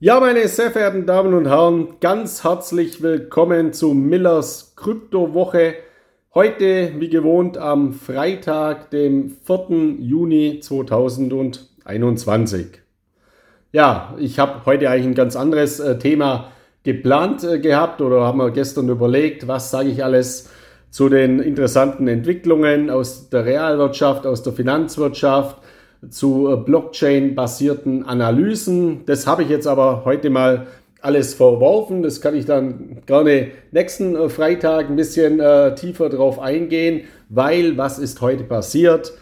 Ja, meine sehr verehrten Damen und Herren, ganz herzlich willkommen zu Millers Kryptowoche. Heute, wie gewohnt, am Freitag, dem 4. Juni 2021. Ja, ich habe heute eigentlich ein ganz anderes äh, Thema geplant äh, gehabt oder haben wir gestern überlegt, was sage ich alles zu den interessanten Entwicklungen aus der Realwirtschaft, aus der Finanzwirtschaft, zu äh, Blockchain-basierten Analysen. Das habe ich jetzt aber heute mal alles verworfen. Das kann ich dann gerne nächsten äh, Freitag ein bisschen äh, tiefer drauf eingehen, weil was ist heute passiert?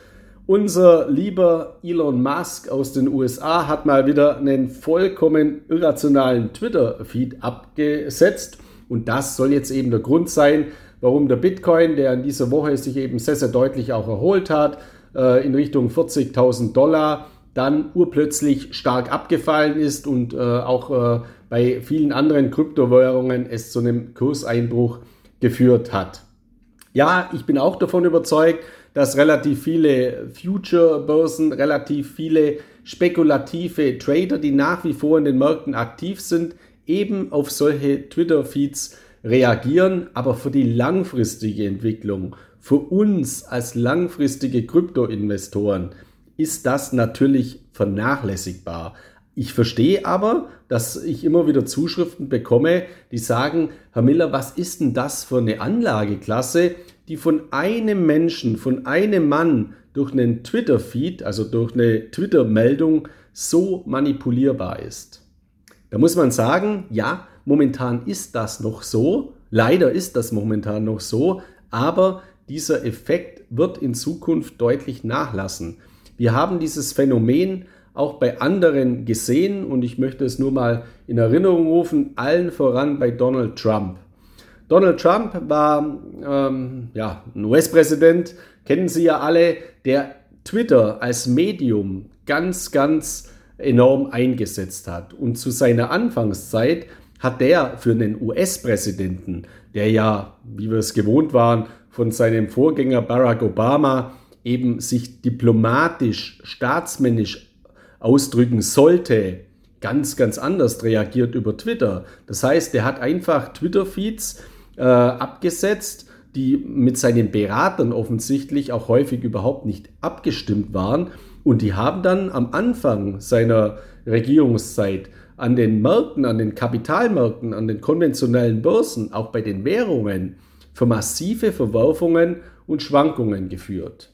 Unser lieber Elon Musk aus den USA hat mal wieder einen vollkommen irrationalen Twitter-Feed abgesetzt. Und das soll jetzt eben der Grund sein, warum der Bitcoin, der in dieser Woche sich eben sehr, sehr deutlich auch erholt hat, in Richtung 40.000 Dollar dann urplötzlich stark abgefallen ist und äh, auch äh, bei vielen anderen Kryptowährungen es zu einem Kurseinbruch geführt hat. Ja, ich bin auch davon überzeugt, dass relativ viele Future-Börsen, relativ viele spekulative Trader, die nach wie vor in den Märkten aktiv sind, eben auf solche Twitter-Feeds reagieren, aber für die langfristige Entwicklung für uns als langfristige Kryptoinvestoren ist das natürlich vernachlässigbar. Ich verstehe aber, dass ich immer wieder Zuschriften bekomme, die sagen, Herr Miller, was ist denn das für eine Anlageklasse, die von einem Menschen, von einem Mann durch einen Twitter-Feed, also durch eine Twitter-Meldung so manipulierbar ist? Da muss man sagen, ja, momentan ist das noch so, leider ist das momentan noch so, aber dieser Effekt wird in Zukunft deutlich nachlassen. Wir haben dieses Phänomen auch bei anderen gesehen und ich möchte es nur mal in Erinnerung rufen, allen voran bei Donald Trump. Donald Trump war ähm, ja, ein US-Präsident, kennen Sie ja alle, der Twitter als Medium ganz, ganz enorm eingesetzt hat. Und zu seiner Anfangszeit hat der für einen US-Präsidenten, der ja, wie wir es gewohnt waren, von seinem Vorgänger Barack Obama eben sich diplomatisch, staatsmännisch ausdrücken sollte, ganz, ganz anders reagiert über Twitter. Das heißt, er hat einfach Twitter-Feeds äh, abgesetzt, die mit seinen Beratern offensichtlich auch häufig überhaupt nicht abgestimmt waren. Und die haben dann am Anfang seiner Regierungszeit an den Märkten, an den Kapitalmärkten, an den konventionellen Börsen, auch bei den Währungen, für massive Verwerfungen und Schwankungen geführt.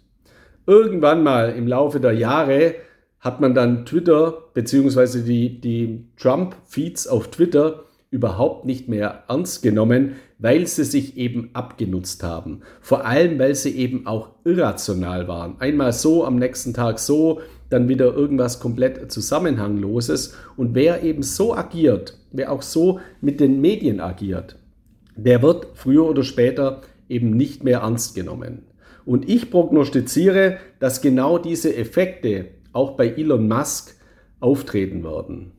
Irgendwann mal im Laufe der Jahre hat man dann Twitter bzw. die, die Trump-Feeds auf Twitter überhaupt nicht mehr ernst genommen, weil sie sich eben abgenutzt haben. Vor allem, weil sie eben auch irrational waren. Einmal so, am nächsten Tag so, dann wieder irgendwas komplett Zusammenhangloses. Und wer eben so agiert, wer auch so mit den Medien agiert, der wird früher oder später eben nicht mehr ernst genommen. Und ich prognostiziere, dass genau diese Effekte auch bei Elon Musk auftreten werden.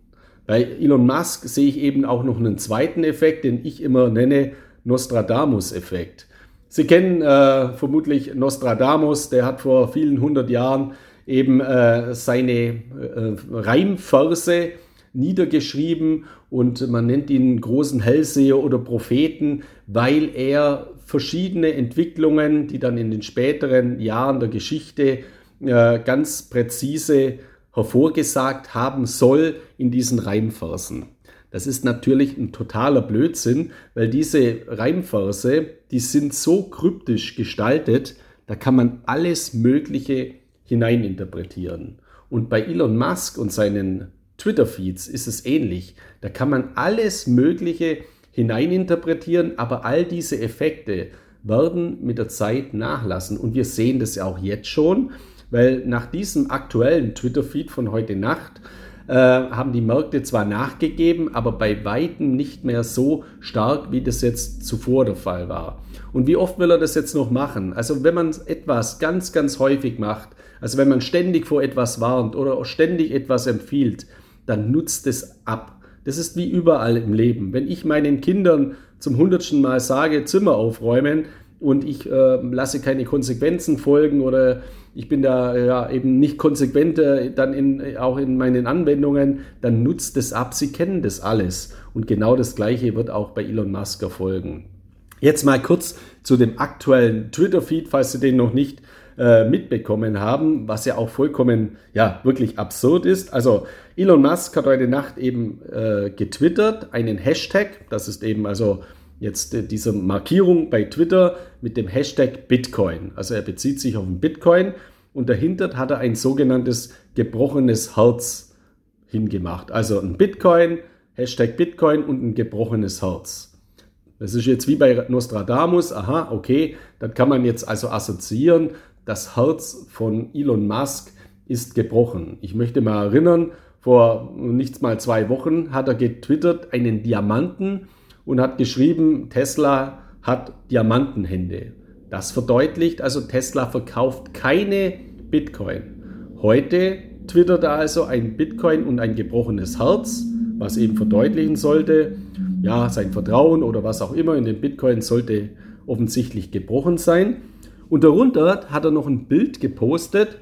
Bei Elon Musk sehe ich eben auch noch einen zweiten Effekt, den ich immer nenne Nostradamus-Effekt. Sie kennen äh, vermutlich Nostradamus, der hat vor vielen hundert Jahren eben äh, seine äh, Reimverse niedergeschrieben und man nennt ihn großen Hellseher oder Propheten, weil er verschiedene Entwicklungen, die dann in den späteren Jahren der Geschichte äh, ganz präzise hervorgesagt haben soll in diesen Reimversen. Das ist natürlich ein totaler Blödsinn, weil diese Reimverse, die sind so kryptisch gestaltet, da kann man alles Mögliche hineininterpretieren. Und bei Elon Musk und seinen Twitter-Feeds ist es ähnlich. Da kann man alles Mögliche hineininterpretieren, aber all diese Effekte werden mit der Zeit nachlassen. Und wir sehen das ja auch jetzt schon, weil nach diesem aktuellen Twitter-Feed von heute Nacht äh, haben die Märkte zwar nachgegeben, aber bei weitem nicht mehr so stark, wie das jetzt zuvor der Fall war. Und wie oft will er das jetzt noch machen? Also wenn man etwas ganz, ganz häufig macht, also wenn man ständig vor etwas warnt oder ständig etwas empfiehlt, dann nutzt es ab. Das ist wie überall im Leben. Wenn ich meinen Kindern zum hundertsten Mal sage, Zimmer aufräumen und ich äh, lasse keine Konsequenzen folgen oder ich bin da ja eben nicht konsequent äh, dann in, auch in meinen Anwendungen, dann nutzt es ab. Sie kennen das alles. Und genau das Gleiche wird auch bei Elon Musk erfolgen. Jetzt mal kurz zu dem aktuellen Twitter-Feed, falls Sie den noch nicht äh, mitbekommen haben, was ja auch vollkommen, ja, wirklich absurd ist. Also Elon Musk hat heute Nacht eben äh, getwittert, einen Hashtag, das ist eben also jetzt äh, diese Markierung bei Twitter mit dem Hashtag Bitcoin. Also er bezieht sich auf den Bitcoin und dahinter hat er ein sogenanntes gebrochenes Herz hingemacht. Also ein Bitcoin, Hashtag Bitcoin und ein gebrochenes Herz. Das ist jetzt wie bei Nostradamus, aha, okay, dann kann man jetzt also assoziieren, das Herz von Elon Musk ist gebrochen. Ich möchte mal erinnern, vor nichts mal zwei Wochen hat er getwittert einen Diamanten und hat geschrieben, Tesla hat Diamantenhände. Das verdeutlicht also, Tesla verkauft keine Bitcoin. Heute twittert er also ein Bitcoin und ein gebrochenes Herz, was eben verdeutlichen sollte, ja, sein Vertrauen oder was auch immer in den Bitcoin sollte offensichtlich gebrochen sein. Und darunter hat er noch ein Bild gepostet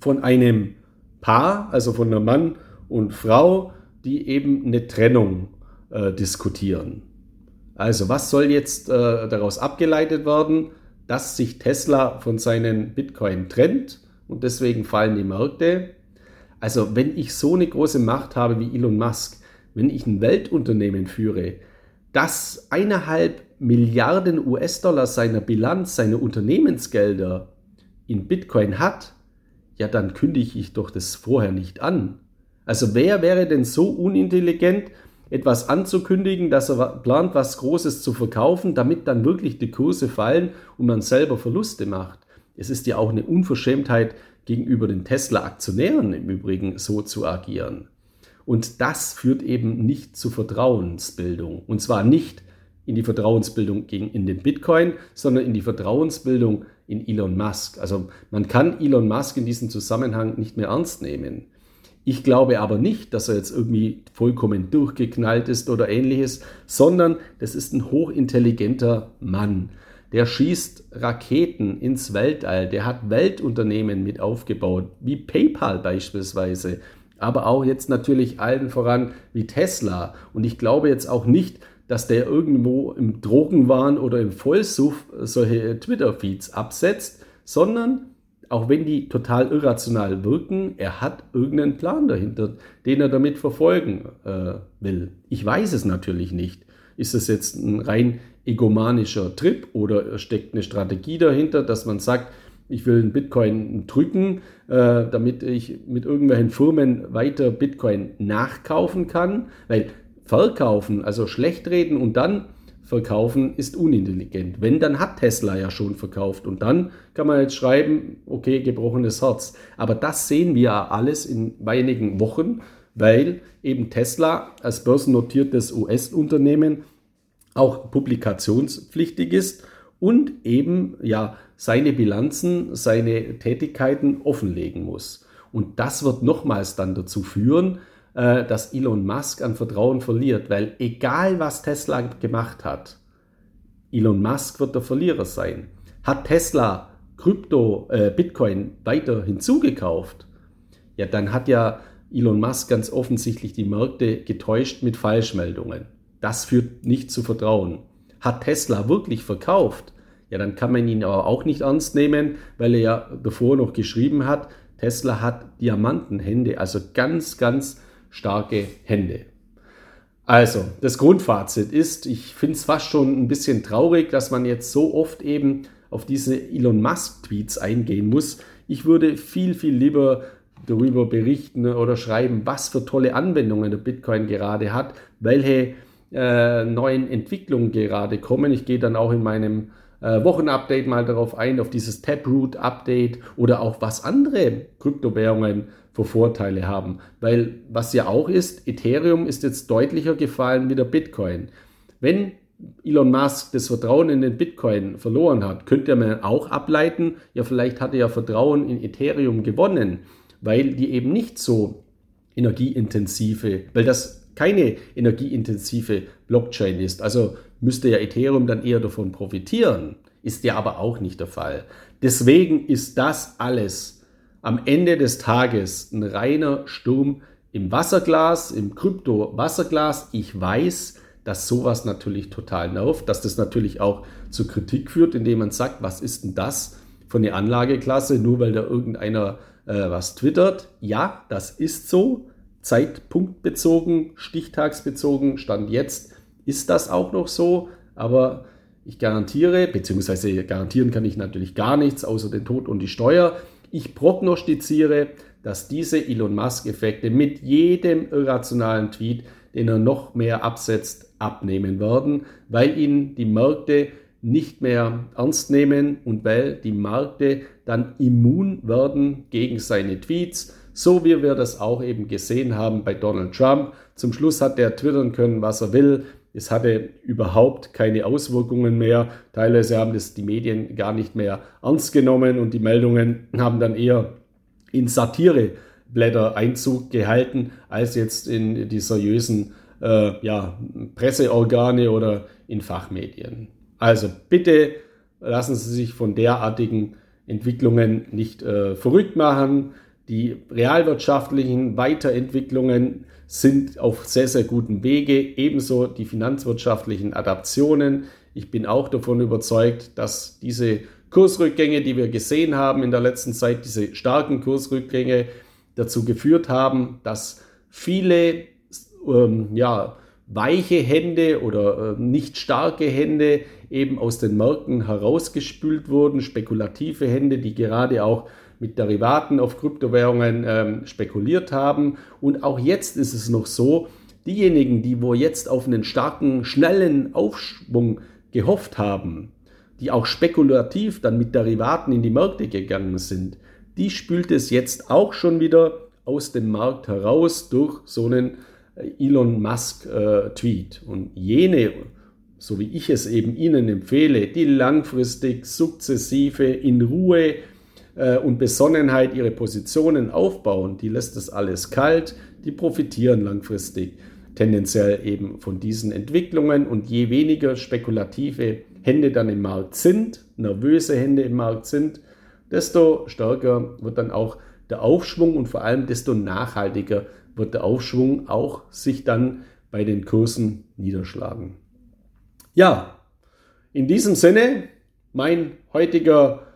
von einem Paar, also von einer Mann und Frau, die eben eine Trennung äh, diskutieren. Also was soll jetzt äh, daraus abgeleitet werden, dass sich Tesla von seinen Bitcoin trennt und deswegen fallen die Märkte. Also wenn ich so eine große Macht habe wie Elon Musk, wenn ich ein Weltunternehmen führe, das eineinhalb Milliarden US-Dollar seiner Bilanz, seiner Unternehmensgelder in Bitcoin hat, ja dann kündige ich doch das vorher nicht an. Also wer wäre denn so unintelligent, etwas anzukündigen, dass er plant, was Großes zu verkaufen, damit dann wirklich die Kurse fallen und man selber Verluste macht. Es ist ja auch eine Unverschämtheit gegenüber den Tesla-Aktionären im Übrigen so zu agieren. Und das führt eben nicht zu Vertrauensbildung. Und zwar nicht in die Vertrauensbildung gegen, in den Bitcoin, sondern in die Vertrauensbildung in Elon Musk. Also man kann Elon Musk in diesem Zusammenhang nicht mehr ernst nehmen. Ich glaube aber nicht, dass er jetzt irgendwie vollkommen durchgeknallt ist oder ähnliches, sondern das ist ein hochintelligenter Mann. Der schießt Raketen ins Weltall, der hat Weltunternehmen mit aufgebaut, wie PayPal beispielsweise, aber auch jetzt natürlich allen voran wie Tesla. Und ich glaube jetzt auch nicht, dass der irgendwo im Drogenwahn oder im Vollsuff solche Twitter-Feeds absetzt, sondern auch wenn die total irrational wirken, er hat irgendeinen Plan dahinter, den er damit verfolgen äh, will. Ich weiß es natürlich nicht. Ist es jetzt ein rein egomanischer Trip oder steckt eine Strategie dahinter, dass man sagt, ich will einen Bitcoin drücken, äh, damit ich mit irgendwelchen Firmen weiter Bitcoin nachkaufen kann, weil verkaufen, also schlecht reden und dann verkaufen ist unintelligent. Wenn, dann hat Tesla ja schon verkauft. Und dann kann man jetzt schreiben, okay, gebrochenes Herz. Aber das sehen wir alles in wenigen Wochen, weil eben Tesla als börsennotiertes US-Unternehmen auch publikationspflichtig ist und eben ja seine Bilanzen, seine Tätigkeiten offenlegen muss. Und das wird nochmals dann dazu führen, äh, dass Elon Musk an Vertrauen verliert, weil egal was Tesla gemacht hat, Elon Musk wird der Verlierer sein. Hat Tesla Krypto, äh, Bitcoin weiter hinzugekauft, ja, dann hat ja Elon Musk ganz offensichtlich die Märkte getäuscht mit Falschmeldungen. Das führt nicht zu Vertrauen. Hat Tesla wirklich verkauft? Ja, dann kann man ihn aber auch nicht ernst nehmen, weil er ja davor noch geschrieben hat, Tesla hat Diamantenhände, also ganz, ganz starke Hände. Also, das Grundfazit ist, ich finde es fast schon ein bisschen traurig, dass man jetzt so oft eben auf diese Elon Musk-Tweets eingehen muss. Ich würde viel, viel lieber darüber berichten oder schreiben, was für tolle Anwendungen der Bitcoin gerade hat, welche äh, neuen Entwicklungen gerade kommen. Ich gehe dann auch in meinem äh, Wochenupdate mal darauf ein, auf dieses Taproot-Update oder auch was andere Kryptowährungen für Vorteile haben. Weil was ja auch ist, Ethereum ist jetzt deutlicher gefallen wie der Bitcoin. Wenn Elon Musk das Vertrauen in den Bitcoin verloren hat, könnte man auch ableiten, ja vielleicht hat er ja Vertrauen in Ethereum gewonnen, weil die eben nicht so energieintensive, weil das keine energieintensive Blockchain ist. Also müsste ja Ethereum dann eher davon profitieren. Ist ja aber auch nicht der Fall. Deswegen ist das alles am Ende des Tages ein reiner Sturm im Wasserglas, im Krypto-Wasserglas. Ich weiß, dass sowas natürlich total nervt, dass das natürlich auch zu Kritik führt, indem man sagt, was ist denn das für eine Anlageklasse, nur weil da irgendeiner äh, was twittert. Ja, das ist so. Zeitpunktbezogen, stichtagsbezogen, Stand jetzt ist das auch noch so. Aber ich garantiere, beziehungsweise garantieren kann ich natürlich gar nichts, außer den Tod und die Steuer. Ich prognostiziere, dass diese Elon Musk-Effekte mit jedem irrationalen Tweet, den er noch mehr absetzt, abnehmen werden, weil ihn die Märkte nicht mehr ernst nehmen und weil die Märkte dann immun werden gegen seine Tweets, so wie wir das auch eben gesehen haben bei Donald Trump. Zum Schluss hat er twittern können, was er will. Es hatte überhaupt keine Auswirkungen mehr. Teilweise haben das die Medien gar nicht mehr ernst genommen und die Meldungen haben dann eher in Satireblätter Einzug gehalten, als jetzt in die seriösen äh, ja, Presseorgane oder in Fachmedien. Also bitte lassen Sie sich von derartigen Entwicklungen nicht äh, verrückt machen. Die realwirtschaftlichen Weiterentwicklungen sind auf sehr, sehr gutem Wege, ebenso die finanzwirtschaftlichen Adaptionen. Ich bin auch davon überzeugt, dass diese Kursrückgänge, die wir gesehen haben in der letzten Zeit, diese starken Kursrückgänge dazu geführt haben, dass viele ähm, ja, weiche Hände oder äh, nicht starke Hände eben aus den Märkten herausgespült wurden, spekulative Hände, die gerade auch mit Derivaten auf Kryptowährungen ähm, spekuliert haben. Und auch jetzt ist es noch so, diejenigen, die wo jetzt auf einen starken, schnellen Aufschwung gehofft haben, die auch spekulativ dann mit Derivaten in die Märkte gegangen sind, die spült es jetzt auch schon wieder aus dem Markt heraus durch so einen Elon Musk äh. Und jene, so wie ich es eben Ihnen empfehle, die langfristig, sukzessive, in Ruhe äh, und Besonnenheit ihre Positionen aufbauen, die lässt das alles kalt, die profitieren langfristig tendenziell eben von diesen Entwicklungen und je weniger spekulative Hände dann im Markt sind, nervöse Hände im Markt sind, desto stärker wird dann auch der Aufschwung und vor allem desto nachhaltiger wird der Aufschwung auch sich dann bei den Kursen niederschlagen. Ja, in diesem Sinne, mein heutiger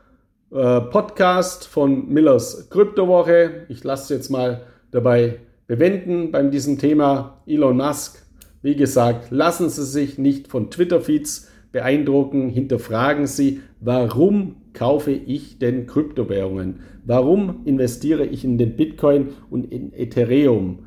äh, Podcast von Millers Kryptowoche. Ich lasse es jetzt mal dabei bewenden beim diesem Thema Elon Musk. Wie gesagt, lassen Sie sich nicht von Twitter-Feeds beeindrucken, hinterfragen Sie, warum kaufe ich denn Kryptowährungen? Warum investiere ich in den Bitcoin und in Ethereum?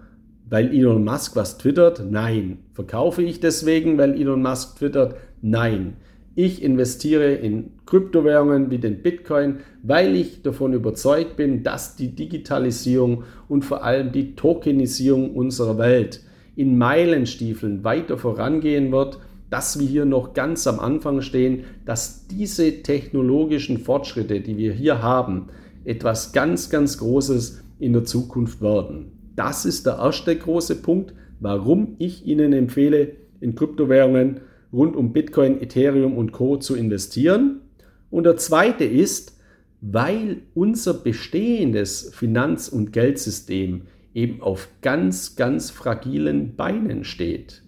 Weil Elon Musk was twittert? Nein. Verkaufe ich deswegen, weil Elon Musk twittert? Nein. Ich investiere in Kryptowährungen wie den Bitcoin, weil ich davon überzeugt bin, dass die Digitalisierung und vor allem die Tokenisierung unserer Welt in Meilenstiefeln weiter vorangehen wird dass wir hier noch ganz am Anfang stehen, dass diese technologischen Fortschritte, die wir hier haben, etwas ganz, ganz Großes in der Zukunft werden. Das ist der erste große Punkt, warum ich Ihnen empfehle, in Kryptowährungen rund um Bitcoin, Ethereum und Co zu investieren. Und der zweite ist, weil unser bestehendes Finanz- und Geldsystem eben auf ganz, ganz fragilen Beinen steht.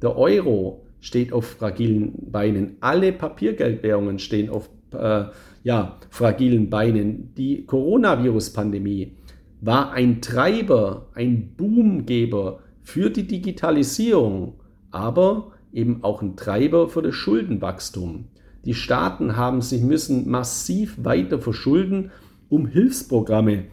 Der Euro steht auf fragilen Beinen. Alle Papiergeldwährungen stehen auf äh, ja, fragilen Beinen. Die Coronavirus-Pandemie war ein Treiber, ein Boomgeber für die Digitalisierung, aber eben auch ein Treiber für das Schuldenwachstum. Die Staaten haben sich müssen massiv weiter verschulden, um Hilfsprogramme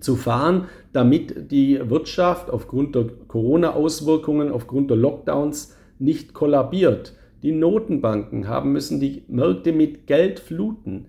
zu fahren, damit die Wirtschaft aufgrund der Corona-Auswirkungen, aufgrund der Lockdowns nicht kollabiert. Die Notenbanken haben müssen die Märkte mit Geld fluten.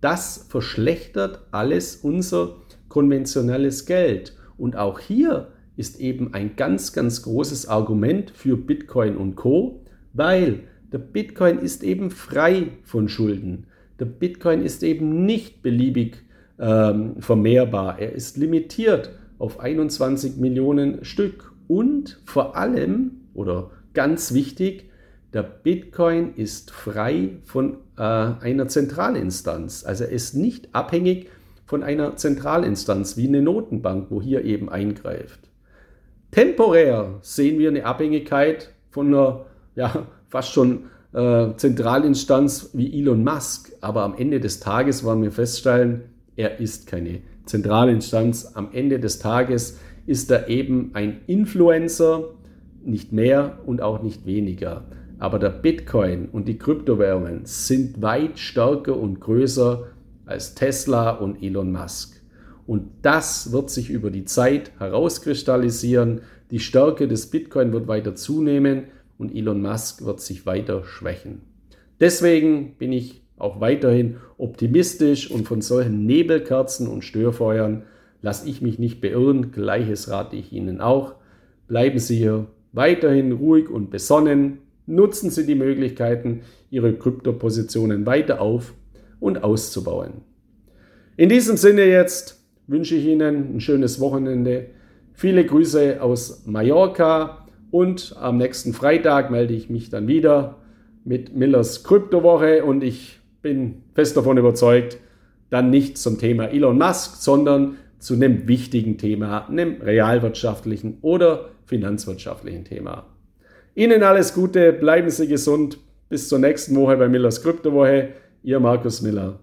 Das verschlechtert alles unser konventionelles Geld. Und auch hier ist eben ein ganz, ganz großes Argument für Bitcoin und Co, weil der Bitcoin ist eben frei von Schulden. Der Bitcoin ist eben nicht beliebig ähm, vermehrbar. Er ist limitiert auf 21 Millionen Stück. Und vor allem, oder ganz wichtig, der Bitcoin ist frei von äh, einer Zentralinstanz. Also er ist nicht abhängig von einer Zentralinstanz wie eine Notenbank, wo hier eben eingreift. Temporär sehen wir eine Abhängigkeit von einer ja, fast schon äh, Zentralinstanz wie Elon Musk. Aber am Ende des Tages wollen wir feststellen, er ist keine Zentralinstanz. Am Ende des Tages ist er eben ein Influencer, nicht mehr und auch nicht weniger. Aber der Bitcoin und die Kryptowährungen sind weit stärker und größer als Tesla und Elon Musk. Und das wird sich über die Zeit herauskristallisieren. Die Stärke des Bitcoin wird weiter zunehmen und Elon Musk wird sich weiter schwächen. Deswegen bin ich auch weiterhin optimistisch und von solchen Nebelkerzen und Störfeuern lasse ich mich nicht beirren. Gleiches rate ich Ihnen auch. Bleiben Sie hier weiterhin ruhig und besonnen. Nutzen Sie die Möglichkeiten, Ihre Kryptopositionen weiter auf und auszubauen. In diesem Sinne jetzt wünsche ich Ihnen ein schönes Wochenende. Viele Grüße aus Mallorca und am nächsten Freitag melde ich mich dann wieder mit Millers Kryptowoche und ich bin fest davon überzeugt, dann nicht zum Thema Elon Musk, sondern zu einem wichtigen Thema, einem realwirtschaftlichen oder finanzwirtschaftlichen Thema. Ihnen alles Gute, bleiben Sie gesund. Bis zur nächsten Woche bei Millers Kryptowoche. Ihr Markus Miller.